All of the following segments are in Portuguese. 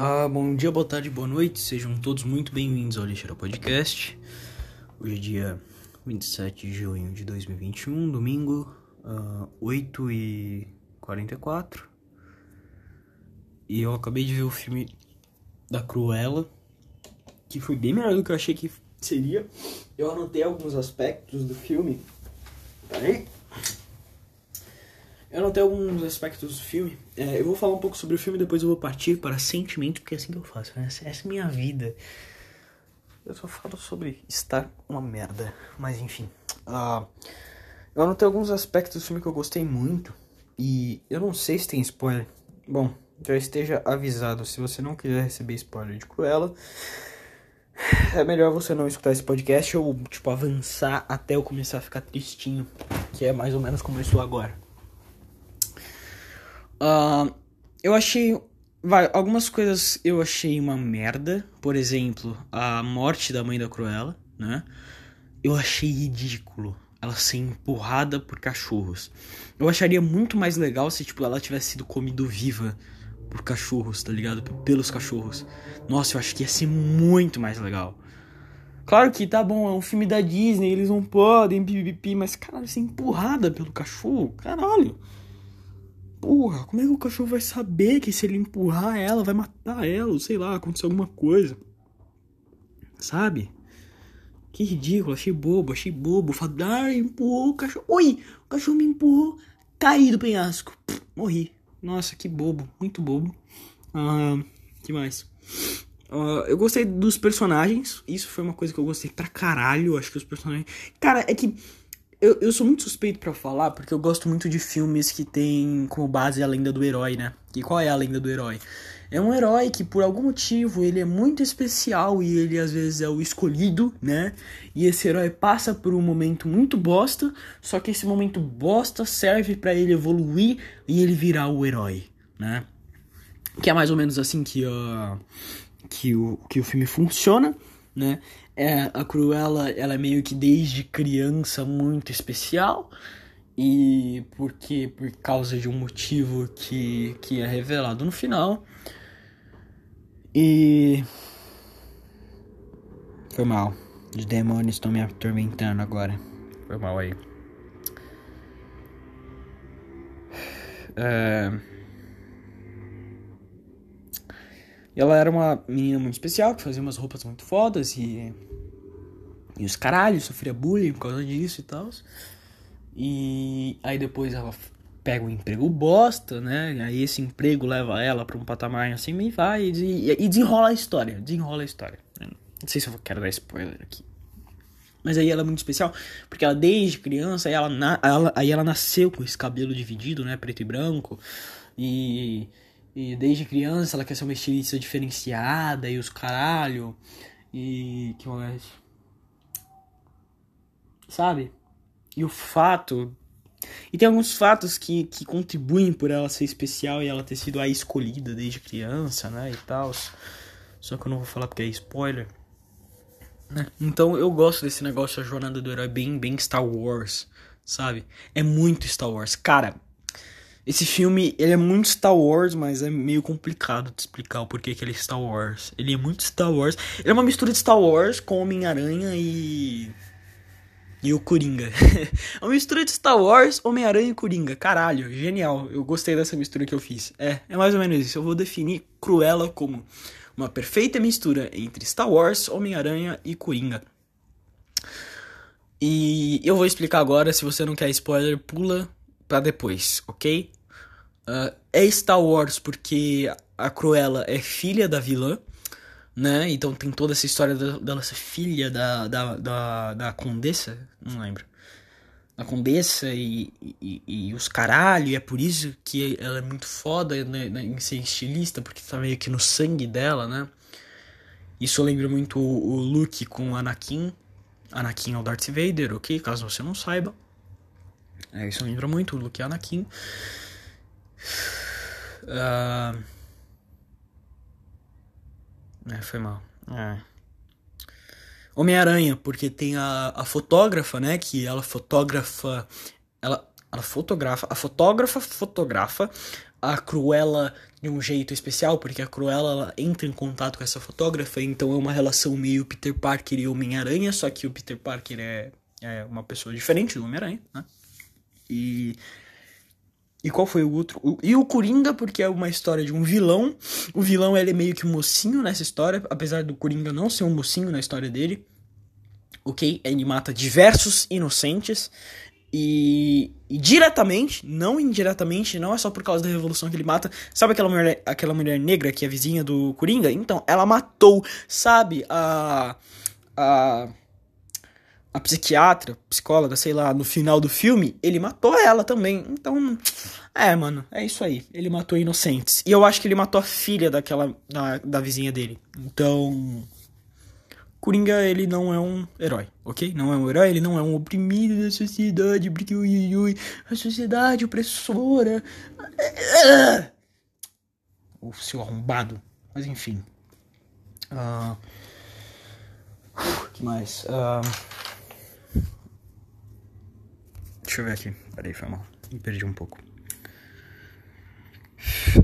Ah, bom dia, boa tarde, boa noite, sejam todos muito bem-vindos ao Lixeira Podcast. Hoje é dia 27 de junho de 2021, domingo, uh, 8 e 44 E eu acabei de ver o filme da Cruella, que foi bem melhor do que eu achei que seria. Eu anotei alguns aspectos do filme. Peraí. Eu anotei alguns aspectos do filme. É, eu vou falar um pouco sobre o filme, depois eu vou partir para sentimento, porque é assim que eu faço. Né? Essa, essa é minha vida. Eu só falo sobre estar uma merda. Mas enfim. Uh, eu anotei alguns aspectos do filme que eu gostei muito. E eu não sei se tem spoiler. Bom, já esteja avisado. Se você não quiser receber spoiler de Cruella, é melhor você não escutar esse podcast ou, tipo, avançar até eu começar a ficar tristinho. Que é mais ou menos como eu estou agora. Uh, eu achei. Vai, algumas coisas eu achei uma merda. Por exemplo, a morte da mãe da Cruella, né? Eu achei ridículo ela ser empurrada por cachorros. Eu acharia muito mais legal se, tipo, ela tivesse sido comida viva por cachorros, tá ligado? Pelos cachorros. Nossa, eu acho que ia ser muito mais legal. Claro que tá bom, é um filme da Disney, eles não podem, pipipi, mas caralho, ser empurrada pelo cachorro, caralho. Porra, como é que o cachorro vai saber que se ele empurrar ela, vai matar ela, ou sei lá, acontecer alguma coisa? Sabe? Que ridículo, achei bobo, achei bobo. Fadar empurrou o cachorro. Oi! O cachorro me empurrou, caí do penhasco. Pff, morri. Nossa, que bobo, muito bobo. Ah, que mais? Uh, eu gostei dos personagens. Isso foi uma coisa que eu gostei pra caralho. Acho que os personagens. Cara, é que eu, eu sou muito suspeito para falar porque eu gosto muito de filmes que tem como base a lenda do herói, né? E qual é a lenda do herói? É um herói que por algum motivo ele é muito especial e ele às vezes é o escolhido, né? E esse herói passa por um momento muito bosta, só que esse momento bosta serve para ele evoluir e ele virar o herói, né? Que é mais ou menos assim que, uh, que, o, que o filme funciona, né? É, a Cruella, ela é meio que desde criança muito especial. E porque por causa de um motivo que, que é revelado no final. E. Foi mal. Os demônios estão me atormentando agora. Foi mal aí. É... Ela era uma menina muito especial, que fazia umas roupas muito fodas e e os caralhos, sofria bullying por causa disso e tal. E aí depois ela pega um emprego bosta, né? E aí esse emprego leva ela para um patamar assim e vai e, e desenrola a história. Desenrola a história. Não sei se eu quero dar spoiler aqui. Mas aí ela é muito especial, porque ela desde criança, aí ela, ela, aí ela nasceu com esse cabelo dividido, né? Preto e branco. E, e desde criança ela quer ser uma estilista diferenciada e os caralho. E que mais? sabe? E o fato. E tem alguns fatos que, que contribuem por ela ser especial e ela ter sido a escolhida desde criança, né? E tal. Só que eu não vou falar porque é spoiler. Né? Então eu gosto desse negócio, a jornada do herói, bem, bem Star Wars, sabe? É muito Star Wars. Cara, esse filme, ele é muito Star Wars, mas é meio complicado de explicar o porquê que ele é Star Wars. Ele é muito Star Wars. Ele é uma mistura de Star Wars com Homem-Aranha e e o Coringa. é uma mistura de Star Wars, Homem-Aranha e Coringa. Caralho, genial. Eu gostei dessa mistura que eu fiz. É, é mais ou menos isso. Eu vou definir Cruella como uma perfeita mistura entre Star Wars, Homem-Aranha e Coringa. E eu vou explicar agora. Se você não quer spoiler, pula pra depois, ok? Uh, é Star Wars porque a Cruella é filha da vilã né? Então tem toda essa história dela ser filha da, da, da, da condessa, não lembro. Da condessa e, e, e, os caralho, e é por isso que ela é muito foda né, em ser estilista, porque tá meio que no sangue dela, né? Isso lembra muito o, o Luke com o Anakin. Anakin é o Darth Vader, ok? Caso você não saiba. É, isso lembra muito o Luke e Anakin. Uh, é, foi mal. É. Homem-Aranha, porque tem a, a fotógrafa, né? Que ela fotografa. Ela, ela fotografa. A fotógrafa fotografa a Cruella de um jeito especial, porque a Cruella ela entra em contato com essa fotógrafa, então é uma relação meio Peter Parker e Homem-Aranha, só que o Peter Parker é, é uma pessoa diferente do Homem-Aranha, né? E. E qual foi o outro? O, e o Coringa, porque é uma história de um vilão. O vilão ele é meio que um mocinho nessa história, apesar do Coringa não ser um mocinho na história dele. Ok? Ele mata diversos inocentes. E, e, diretamente, não indiretamente, não é só por causa da revolução que ele mata. Sabe aquela mulher, aquela mulher negra que é vizinha do Coringa? Então, ela matou, sabe, a. a. a psiquiatra, psicóloga, sei lá, no final do filme, ele matou ela também. Então, é, mano, é isso aí. Ele matou inocentes. E eu acho que ele matou a filha daquela. da, da vizinha dele. Então. Coringa, ele não é um herói, ok? Não é um herói, ele não é um oprimido da sociedade, porque a sociedade opressora. O seu arrombado. Mas enfim. Uh, que mais? Uh, deixa eu ver aqui. Peraí, foi mal. Me perdi um pouco.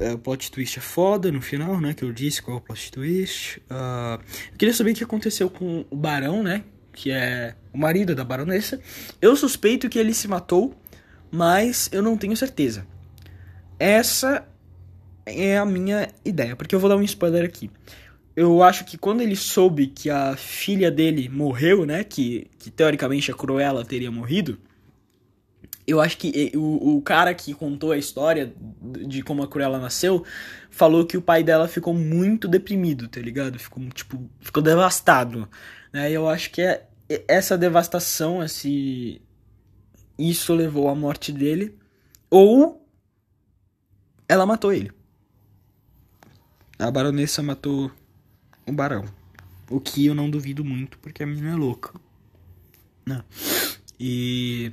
É, o plot twist é foda no final, né? Que eu disse qual é o plot twist. Uh, eu queria saber o que aconteceu com o Barão, né? Que é o marido da baronessa. Eu suspeito que ele se matou, mas eu não tenho certeza. Essa é a minha ideia, porque eu vou dar um spoiler aqui. Eu acho que quando ele soube que a filha dele morreu, né? Que, que teoricamente a Cruella teria morrido eu acho que o, o cara que contou a história de como a Cruella nasceu falou que o pai dela ficou muito deprimido, tá ligado? Ficou, tipo, ficou devastado. Né? E eu acho que é essa devastação, esse. Isso levou à morte dele. Ou ela matou ele. A baronessa matou o barão. O que eu não duvido muito, porque a menina é louca. Né? E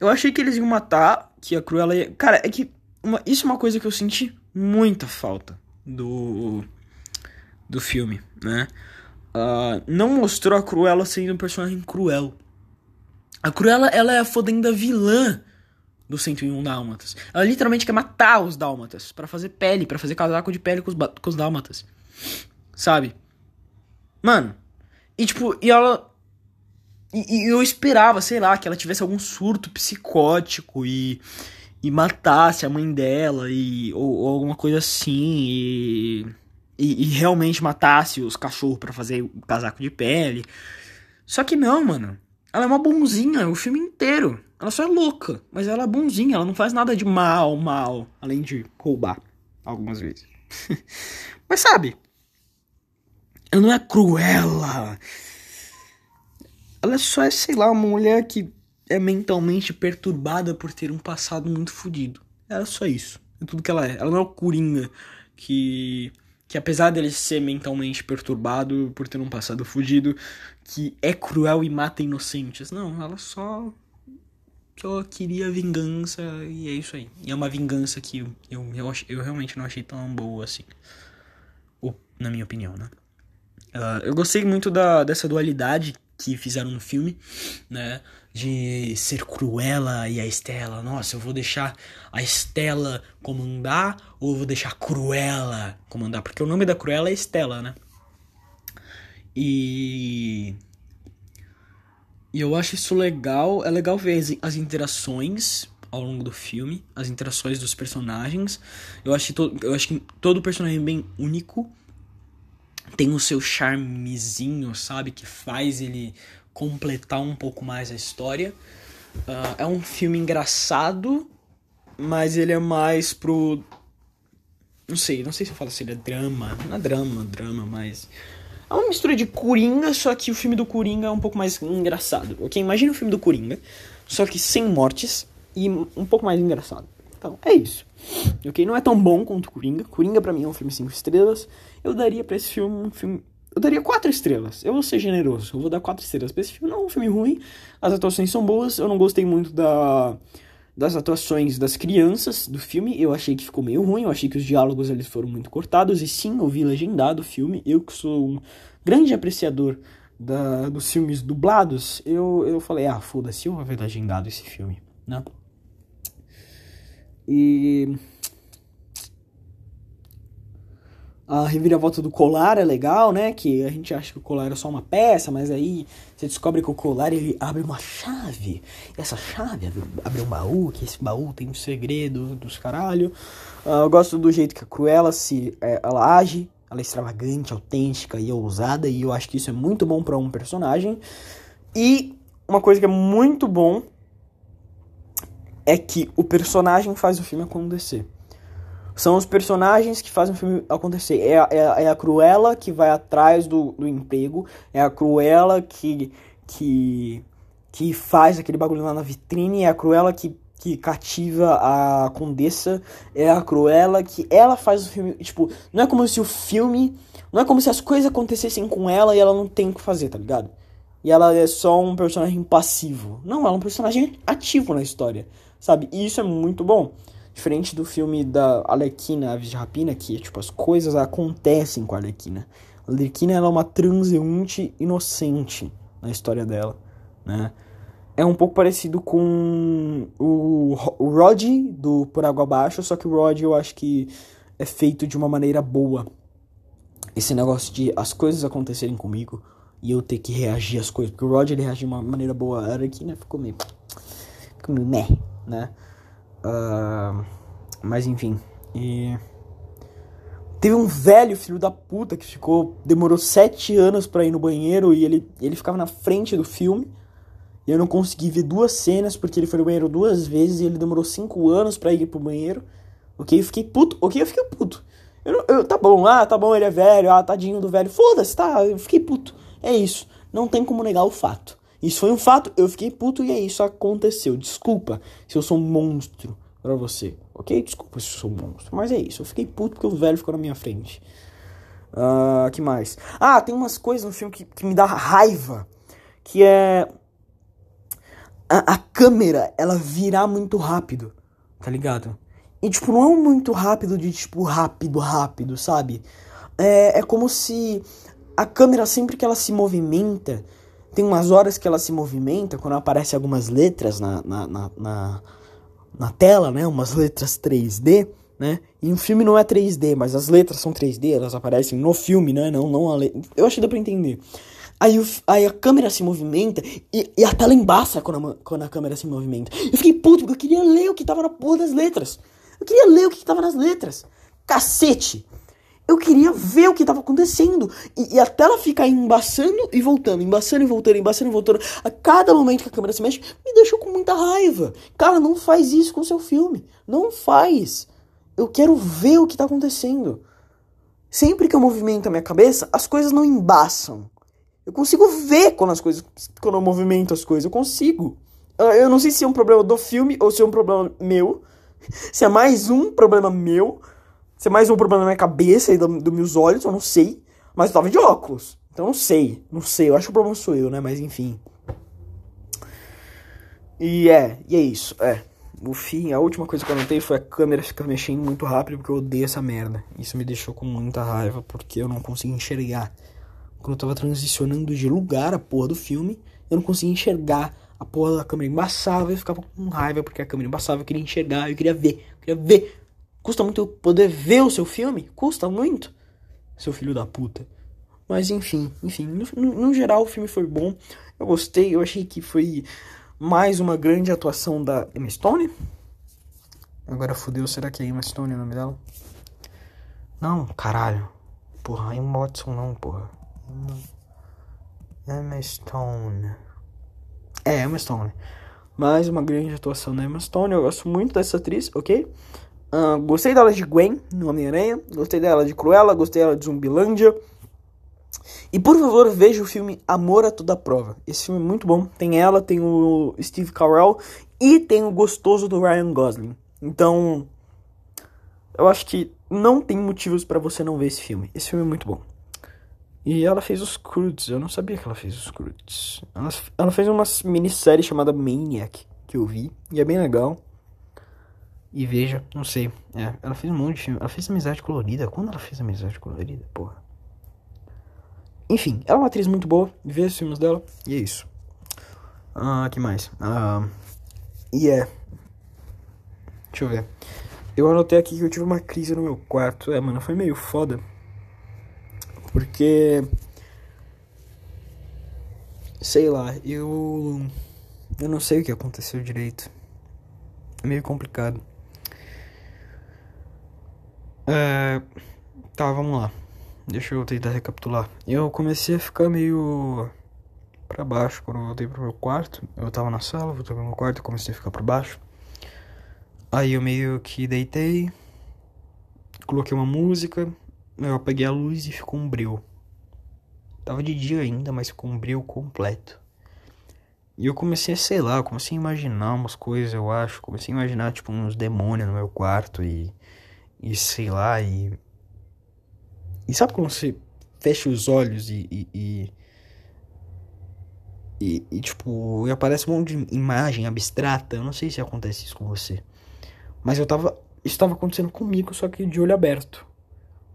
eu achei que eles iam matar, que a Cruella ia... Cara, é que uma... isso é uma coisa que eu senti muita falta do do filme, né? Uh, não mostrou a Cruella sendo um personagem cruel. A Cruella, ela é a fodenda vilã do 101 Dálmatas. Ela literalmente quer matar os Dálmatas para fazer pele, para fazer casaco de pele com os, com os Dálmatas. Sabe? Mano. E tipo, e ela e, e, eu esperava, sei lá, que ela tivesse algum surto psicótico e, e matasse a mãe dela e, ou, ou alguma coisa assim e, e, e realmente matasse os cachorros para fazer o casaco de pele. Só que não, mano. Ela é uma bonzinha o filme inteiro. Ela só é louca, mas ela é bonzinha, ela não faz nada de mal, mal, além de roubar algumas vezes. mas sabe? Ela não é cruela ela só é, sei lá, uma mulher que é mentalmente perturbada por ter um passado muito fodido. Era só isso. É tudo que ela é. Ela não é o Coringa que que apesar dele ser mentalmente perturbado por ter um passado fudido, que é cruel e mata inocentes. Não, ela só só queria vingança e é isso aí. E é uma vingança que eu, eu, eu, eu realmente não achei tão boa assim. Ou, na minha opinião, né? Uh, eu gostei muito da, dessa dualidade que fizeram no filme, né? De ser Cruella e a Estela. Nossa, eu vou deixar a Estela comandar ou eu vou deixar a Cruella comandar? Porque o nome da Cruella é Estela, né? E. E eu acho isso legal. É legal ver as, as interações ao longo do filme, as interações dos personagens. Eu acho to, eu acho que todo personagem é bem único tem o seu charmezinho, sabe? Que faz ele completar um pouco mais a história. Uh, é um filme engraçado, mas ele é mais pro. Não sei, não sei se eu falo se ele é drama. Não é drama, drama, mas. É uma mistura de Coringa, só que o filme do Coringa é um pouco mais engraçado, ok? Imagina o filme do Coringa, só que sem mortes e um pouco mais engraçado. Então, é isso. Ok? Não é tão bom quanto Coringa. Coringa pra mim é um filme 5 estrelas. Eu daria pra esse filme um filme. Eu daria 4 estrelas. Eu vou ser generoso. Eu vou dar 4 estrelas pra esse filme. Não é um filme ruim. As atuações são boas. Eu não gostei muito da das atuações das crianças do filme, eu achei que ficou meio ruim, eu achei que os diálogos eles foram muito cortados, e sim, eu vi legendado o filme, eu que sou um grande apreciador da, dos filmes dublados, eu, eu falei, ah, foda-se, eu vou ver legendado esse filme, né? E. A reviravolta do colar é legal, né? Que a gente acha que o colar é só uma peça, mas aí você descobre que o colar ele abre uma chave. E essa chave abre, um baú, que esse baú tem um segredo dos caralho. Uh, eu gosto do jeito que a Cruella se, é, ela age. Ela é extravagante, autêntica e ousada. E eu acho que isso é muito bom para um personagem. E uma coisa que é muito bom é que o personagem faz o filme acontecer. São os personagens que fazem o filme acontecer. É a, é é a Cruella que vai atrás do, do emprego. É a Cruella que, que, que faz aquele bagulho lá na vitrine. É a Cruella que, que cativa a Condessa. É a Cruella que ela faz o filme. Tipo, não é como se o filme. Não é como se as coisas acontecessem com ela e ela não tem o que fazer, tá ligado? E ela é só um personagem passivo. Não, ela é um personagem ativo na história, sabe? E isso é muito bom. Diferente do filme da Alequina, Aves de Rapina, que tipo, as coisas acontecem com a Alequina. A Alequina ela é uma transeunte inocente na história dela, né? É um pouco parecido com o, o do Por Água Abaixo, só que o Rod eu acho que é feito de uma maneira boa. Esse negócio de as coisas acontecerem comigo e eu ter que reagir às coisas. Porque o Rod ele reage de uma maneira boa. A Arlequina ficou meio. Ficou meio meh, né? Uh, mas enfim. E. Teve um velho filho da puta que ficou. Demorou sete anos para ir no banheiro e ele, ele ficava na frente do filme. E eu não consegui ver duas cenas porque ele foi no banheiro duas vezes e ele demorou cinco anos para ir pro banheiro. Ok? Eu fiquei puto. Ok? Eu fiquei puto. Eu, eu, tá bom, ah, tá bom, ele é velho, ah, tadinho do velho. Foda-se, tá? Eu fiquei puto. É isso. Não tem como negar o fato. Isso foi um fato, eu fiquei puto e é isso, aconteceu. Desculpa se eu sou um monstro pra você, ok? Desculpa se eu sou um monstro, mas é isso. Eu fiquei puto porque o velho ficou na minha frente. Uh, que mais? Ah, tem umas coisas no filme que, que me dá raiva. Que é. A, a câmera, ela virar muito rápido, tá ligado? E, tipo, não é muito rápido de, tipo, rápido, rápido, sabe? É, é como se a câmera, sempre que ela se movimenta, tem umas horas que ela se movimenta, quando aparecem algumas letras na, na, na, na, na tela, né? Umas letras 3D, né? E o filme não é 3D, mas as letras são 3D, elas aparecem no filme, né? Não, não a letra. Eu acho que dá pra entender. Aí, o, aí a câmera se movimenta e, e, a tela embaça quando a, quando a câmera se movimenta. Eu fiquei puto porque eu queria ler o que tava na porra das letras. Eu queria ler o que tava nas letras. Cacete! Eu queria ver o que estava acontecendo. E, e, a tela ficar embaçando e voltando, embaçando e voltando, embaçando e voltando. A cada momento que a câmera se mexe, me deixou com muita raiva. Cara, não faz isso com seu filme. Não faz. Eu quero ver o que está acontecendo. Sempre que eu movimento a minha cabeça, as coisas não embaçam. Eu consigo ver quando as coisas. Quando eu movimento as coisas. Eu consigo. Ah, eu não sei se é um problema do filme ou se é um problema meu. Se é mais um problema meu ser mais um problema na minha cabeça e dos do meus olhos, eu não sei. Mas eu tava de óculos. Então não sei. Não sei. Eu acho que o problema sou eu, né? Mas enfim. E é, e é isso. É. No fim, a última coisa que eu notei foi a câmera ficar mexendo muito rápido porque eu odeio essa merda. Isso me deixou com muita raiva porque eu não conseguia enxergar. Quando eu tava transicionando de lugar a porra do filme, eu não conseguia enxergar. A porra da câmera embaçava e eu ficava com raiva porque a câmera embaçava. Eu queria enxergar, eu queria ver, eu queria ver Custa muito poder ver o seu filme? Custa muito. Seu filho da puta. Mas enfim, enfim, no, no, geral o filme foi bom. Eu gostei, eu achei que foi mais uma grande atuação da Emma Stone. Agora fodeu, será que é Emma Stone o nome dela? Não, caralho. Porra, Emma Watson não, porra. Emma Stone. É, Emma Stone. Mais uma grande atuação da Emma Stone. Eu gosto muito dessa atriz, ok? Uh, gostei dela de Gwen no Homem-Aranha. Gostei dela de Cruella. Gostei dela de Zumbilândia. E por favor, veja o filme Amor a Toda Prova. Esse filme é muito bom. Tem ela, tem o Steve Carell e tem o gostoso do Ryan Gosling. Então, eu acho que não tem motivos para você não ver esse filme. Esse filme é muito bom. E ela fez os Croods. Eu não sabia que ela fez os Croods. Ela, ela fez uma minissérie chamada Maniac, que eu vi. E é bem legal. E veja, não sei. É, ela fez um monte de filme. Ela fez Amizade Colorida. Quando ela fez Amizade Colorida? Porra. Enfim, ela é uma atriz muito boa. Vê os filmes dela. E é isso. Ah, que mais? Ah. E é. Deixa eu ver. Eu anotei aqui que eu tive uma crise no meu quarto. É, mano, foi meio foda. Porque. Sei lá, eu. Eu não sei o que aconteceu direito. É meio complicado. É... Tá, vamos lá. Deixa eu tentar recapitular. Eu comecei a ficar meio para baixo quando eu voltei pro meu quarto. Eu tava na sala, voltei pro meu quarto e comecei a ficar para baixo. Aí eu meio que deitei, coloquei uma música, eu apaguei a luz e ficou um breu. Tava de dia ainda, mas ficou um breu completo. E eu comecei a, sei lá, comecei a imaginar umas coisas, eu acho. Comecei a imaginar, tipo, uns demônios no meu quarto e. E sei lá, e. E sabe quando você fecha os olhos e. e, e e, e, tipo, aparece um monte de imagem abstrata. Eu não sei se acontece isso com você. Mas eu tava. Isso tava acontecendo comigo, só que de olho aberto.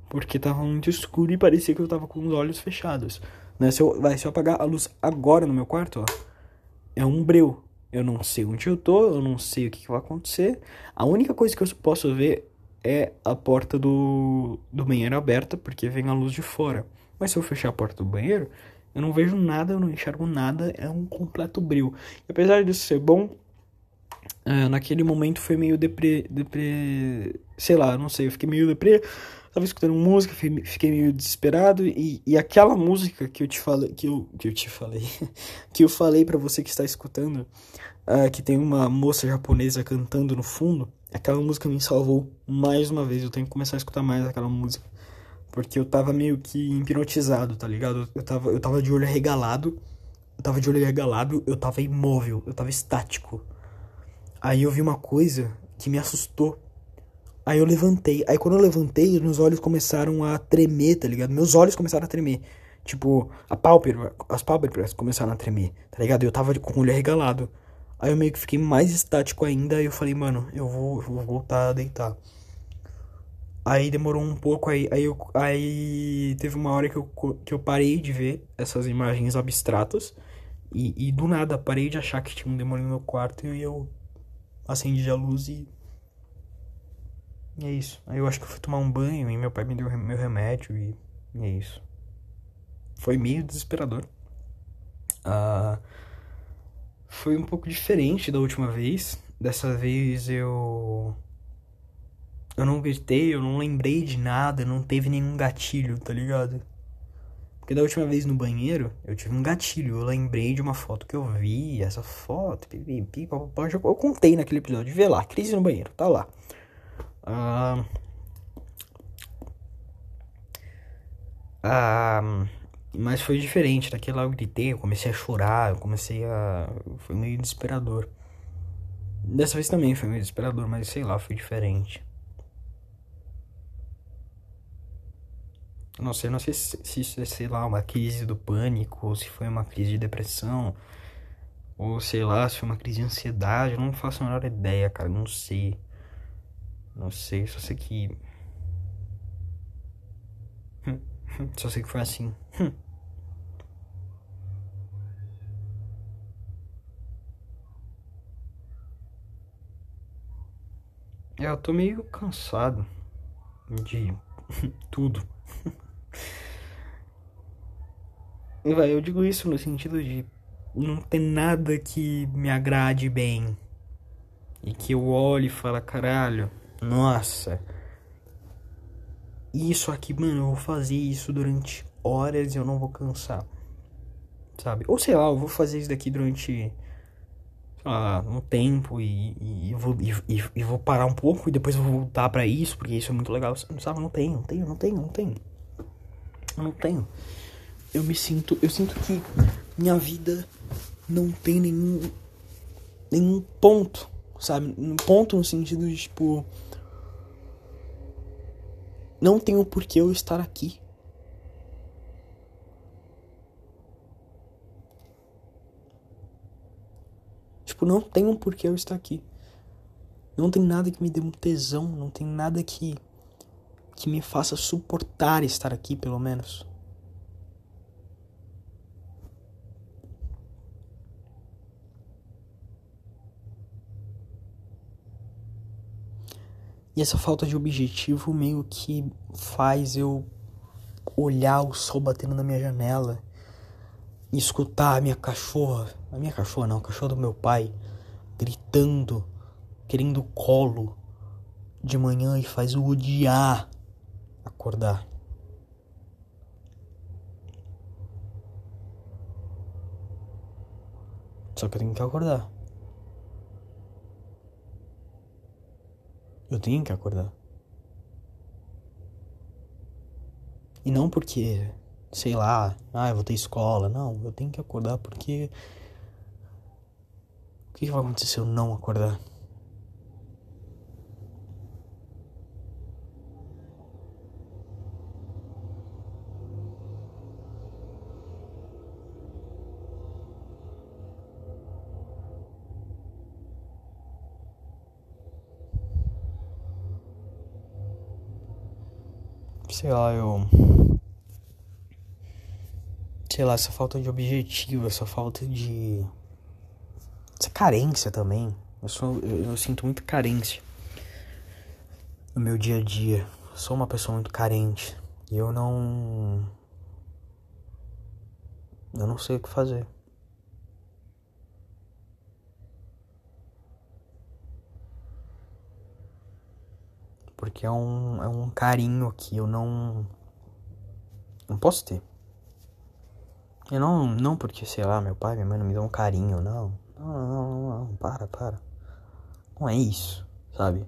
Porque tava muito escuro e parecia que eu tava com os olhos fechados. Né? Se eu, vai, se eu apagar a luz agora no meu quarto, ó. É um breu. Eu não sei onde eu tô, eu não sei o que, que vai acontecer. A única coisa que eu posso ver é a porta do, do banheiro aberta, porque vem a luz de fora. Mas se eu fechar a porta do banheiro, eu não vejo nada, eu não enxergo nada, é um completo breu. E apesar disso ser bom, é, naquele momento foi meio deprê, deprê. Sei lá, não sei, eu fiquei meio deprê. Tava escutando música, fiquei meio desesperado. E, e aquela música que eu te falei. Que eu, que eu te falei. que eu falei para você que está escutando. Uh, que tem uma moça japonesa cantando no fundo. Aquela música me salvou mais uma vez. Eu tenho que começar a escutar mais aquela música. Porque eu tava meio que hipnotizado, tá ligado? Eu tava, eu tava de olho arregalado. Eu tava de olho arregalado, eu tava imóvel, eu tava estático. Aí eu vi uma coisa que me assustou. Aí eu levantei. Aí quando eu levantei, meus olhos começaram a tremer, tá ligado? Meus olhos começaram a tremer. Tipo, a pálpebra, as pálpebras começaram a tremer, tá ligado? Eu tava com o olho arregalado. Aí eu meio que fiquei mais estático ainda. E eu falei, mano, eu vou, eu vou voltar a deitar. Aí demorou um pouco, aí, aí, eu, aí teve uma hora que eu, que eu parei de ver essas imagens abstratas. E, e do nada parei de achar que tinha um demônio no meu quarto e eu acendi a luz e. E é isso. Aí eu acho que eu fui tomar um banho e meu pai me deu meu remédio e, e é isso. Foi meio desesperador. Ah, foi um pouco diferente da última vez. Dessa vez eu. Eu não gritei, eu não lembrei de nada, não teve nenhum gatilho, tá ligado? Porque da última vez no banheiro, eu tive um gatilho. Eu lembrei de uma foto que eu vi, essa foto, eu contei naquele episódio. Vê lá, crise no banheiro, tá lá. Ah, ah, mas foi diferente. Daquele lá eu gritei, eu comecei a chorar, eu comecei a. Foi meio desesperador. Dessa vez também foi meio desesperador, mas sei lá, foi diferente. Não sei, não sei se, se isso é, sei lá, uma crise do pânico, ou se foi uma crise de depressão, ou sei lá, se foi uma crise de ansiedade, eu não faço a menor ideia, cara, não sei. Não sei, só sei que. Só sei que foi assim. É, eu tô meio cansado de tudo. Vai, eu digo isso no sentido de não ter nada que me agrade bem. E que eu olhe e fale, caralho, nossa. Isso aqui, mano, eu vou fazer isso durante horas e eu não vou cansar. Sabe? Ou sei lá, eu vou fazer isso daqui durante lá, um tempo e, e, e vou, e, e, vou parar um pouco e depois vou voltar para isso, porque isso é muito legal. Sabe? Não tenho, não tenho, não tenho, não tenho. Eu não tenho. Eu me sinto. Eu sinto que minha vida não tem nenhum. nenhum ponto. Sabe? Um ponto no sentido de tipo. Não tenho por que eu estar aqui. Tipo, não tenho por que eu estar aqui. Não tem nada que me dê um tesão, não tem nada que que me faça suportar estar aqui, pelo menos. E essa falta de objetivo meio que faz eu olhar o sol batendo na minha janela e escutar a minha cachorra, a minha cachorra não, a cachorra do meu pai, gritando, querendo colo de manhã e faz o odiar acordar. Só que eu tenho que acordar. Eu tenho que acordar. E não porque, sei lá, ah, eu vou ter escola. Não, eu tenho que acordar porque. O que vai acontecer se eu não acordar? Sei lá, eu. Sei lá, essa falta de objetivo, essa falta de. Essa carência também. Eu, sou, eu, eu sinto muita carência no meu dia a dia. Eu sou uma pessoa muito carente. E eu não. Eu não sei o que fazer. Porque é um, é um carinho que eu não. Não posso ter. E não, não porque, sei lá, meu pai, minha mãe não me dão um carinho, não. Não, não, não, não, para, para. Não é isso, sabe?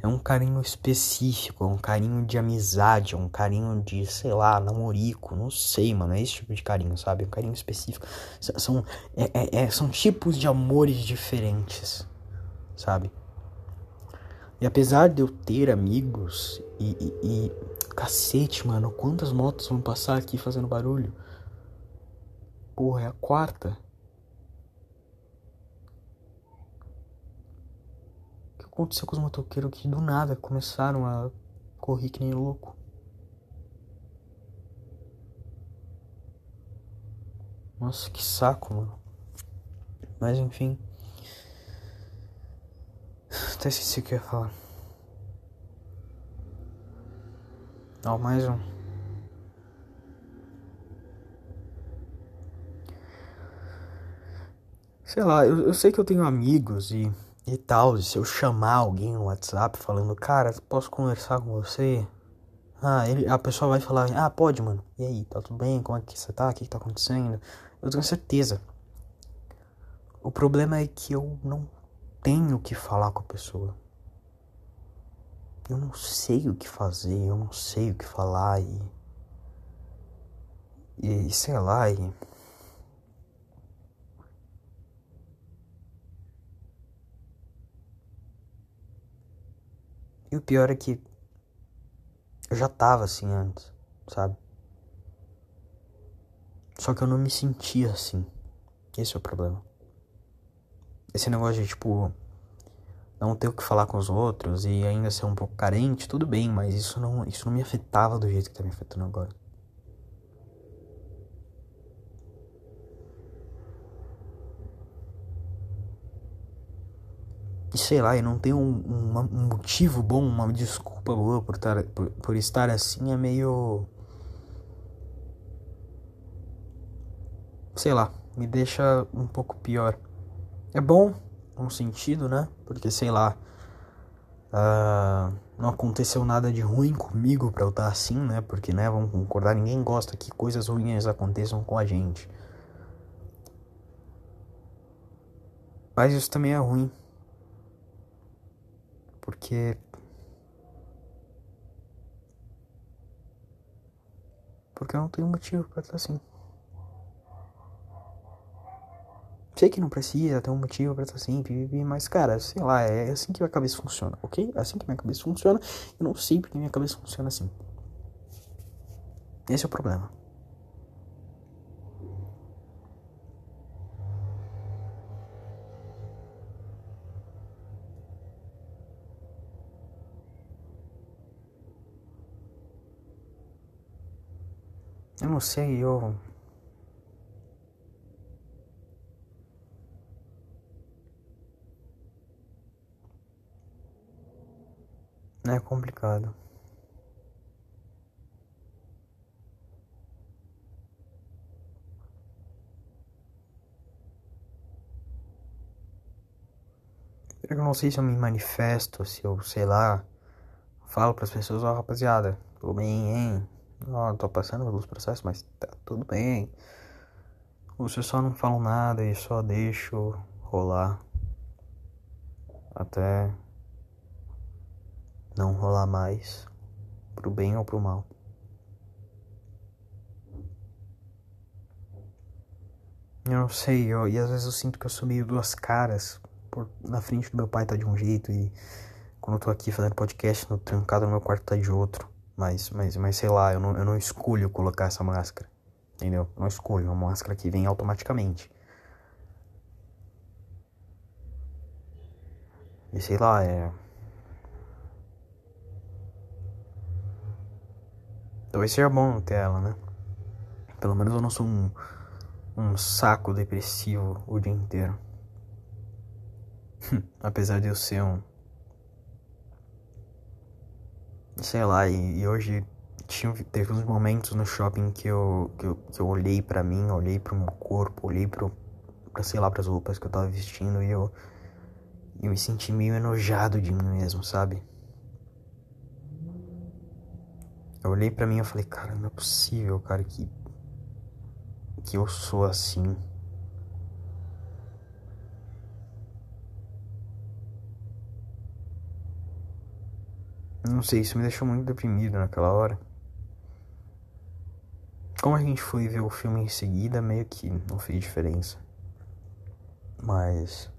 É um carinho específico, é um carinho de amizade, é um carinho de, sei lá, namorico, não sei, mano. É esse tipo de carinho, sabe? É um carinho específico. São, é, é, é, são tipos de amores diferentes, sabe? E apesar de eu ter amigos e, e, e, Cacete, mano, quantas motos vão passar aqui fazendo barulho? Porra, é a quarta. O que aconteceu com os motoqueiros que do nada começaram a correr que nem louco? Nossa, que saco, mano. Mas enfim. Até esqueci o que ia falar. Ó, mais um. Sei lá, eu, eu sei que eu tenho amigos e, e tal. E se eu chamar alguém no WhatsApp falando, cara, posso conversar com você? Ah, ele, a pessoa vai falar, ah, pode, mano. E aí, tá tudo bem? Como é que você tá? O que, que tá acontecendo? Eu tenho certeza. O problema é que eu não tenho que falar com a pessoa. Eu não sei o que fazer, eu não sei o que falar e. E sei lá, e. E o pior é que eu já tava assim antes, sabe? Só que eu não me sentia assim. Esse é o problema esse negócio de, tipo, não ter o que falar com os outros e ainda ser um pouco carente, tudo bem, mas isso não, isso não me afetava do jeito que tá me afetando agora. E sei lá, e não ter um, um, um, motivo bom, uma desculpa boa por, tar, por, por estar assim é meio. Sei lá, me deixa um pouco pior. É bom, num sentido, né? Porque, sei lá, uh, não aconteceu nada de ruim comigo pra eu estar assim, né? Porque, né, vamos concordar, ninguém gosta que coisas ruins aconteçam com a gente. Mas isso também é ruim. Porque. Porque eu não tenho motivo pra estar assim. Sei que não precisa ter um motivo pra estar assim, mas cara, sei lá, é assim que minha cabeça funciona, ok? É assim que minha cabeça funciona. Eu não sei porque minha cabeça funciona assim. Esse é o problema. Eu não sei, eu complicado. Eu não sei se eu me manifesto, se eu, sei lá, falo para as pessoas, ó, oh, rapaziada, tudo bem, hein? Ó, oh, tô passando pelos processos, mas tá tudo bem. Ou se eu só não falo nada e só deixo rolar até não rolar mais, pro bem ou pro mal. Eu não sei, eu, e às vezes eu sinto que eu sou meio duas caras. Por, na frente do meu pai tá de um jeito e quando eu tô aqui fazendo podcast, no trancado no meu quarto tá de outro. Mas, mas, mas sei lá, eu não, eu não escolho colocar essa máscara. Entendeu? Eu não escolho, é uma máscara que vem automaticamente. E sei lá, é. Talvez seja bom ter ela, né? Pelo menos eu não sou um um saco depressivo o dia inteiro. Apesar de eu ser um. Sei lá, e, e, hoje tinha, teve uns momentos no shopping que eu, que eu, que eu olhei para mim, olhei pro meu corpo, olhei pro, pra, sei lá, pras roupas que eu tava vestindo e eu, eu me senti meio enojado de mim mesmo, sabe? Eu olhei para mim e falei, cara, não é possível, cara, que que eu sou assim. Não sei, isso me deixou muito deprimido naquela hora. Como a gente foi ver o filme em seguida, meio que não fez diferença. Mas.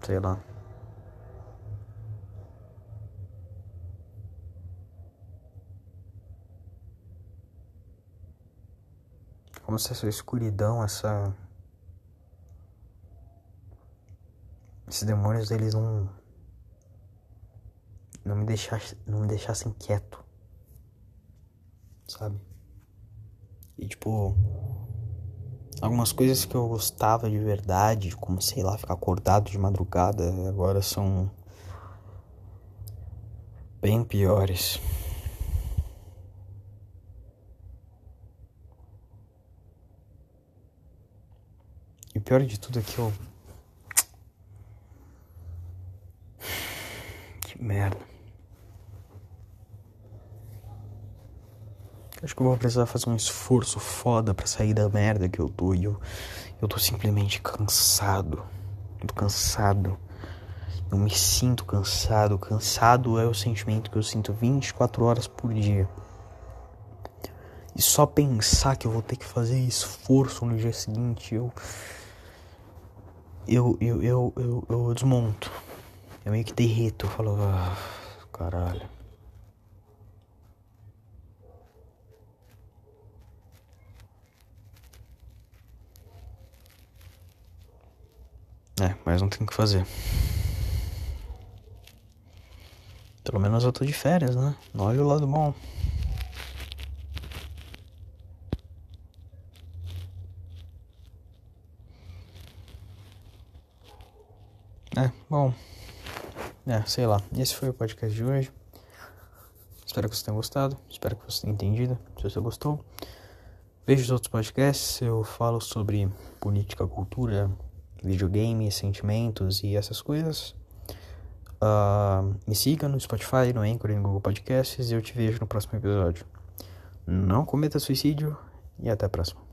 Sei lá. Como se essa escuridão, essa. Esses demônios eles não. Não me deixassem, não me deixassem quieto. Sabe? E tipo. Algumas coisas que eu gostava de verdade, como sei lá, ficar acordado de madrugada, agora são bem piores. Pior de tudo é que eu. Que merda. Acho que eu vou precisar fazer um esforço foda pra sair da merda que eu tô. E eu, eu tô simplesmente cansado. Eu tô cansado. Eu me sinto cansado. Cansado é o sentimento que eu sinto 24 horas por dia. E só pensar que eu vou ter que fazer esforço no dia seguinte, eu eu, eu, eu, eu, eu desmonto. Eu meio que derrito. Eu falo, ah, caralho. É, mas não tem o que fazer. Pelo menos eu tô de férias, né? Olha o lado bom. É, bom. É, sei lá. Esse foi o podcast de hoje. Espero que você tenha gostado. Espero que você tenha entendido. Se você gostou, veja os outros podcasts. Eu falo sobre política, cultura, videogame, sentimentos e essas coisas. Uh, me siga no Spotify, no Anchor no Google Podcasts. E eu te vejo no próximo episódio. Não cometa suicídio e até a próxima.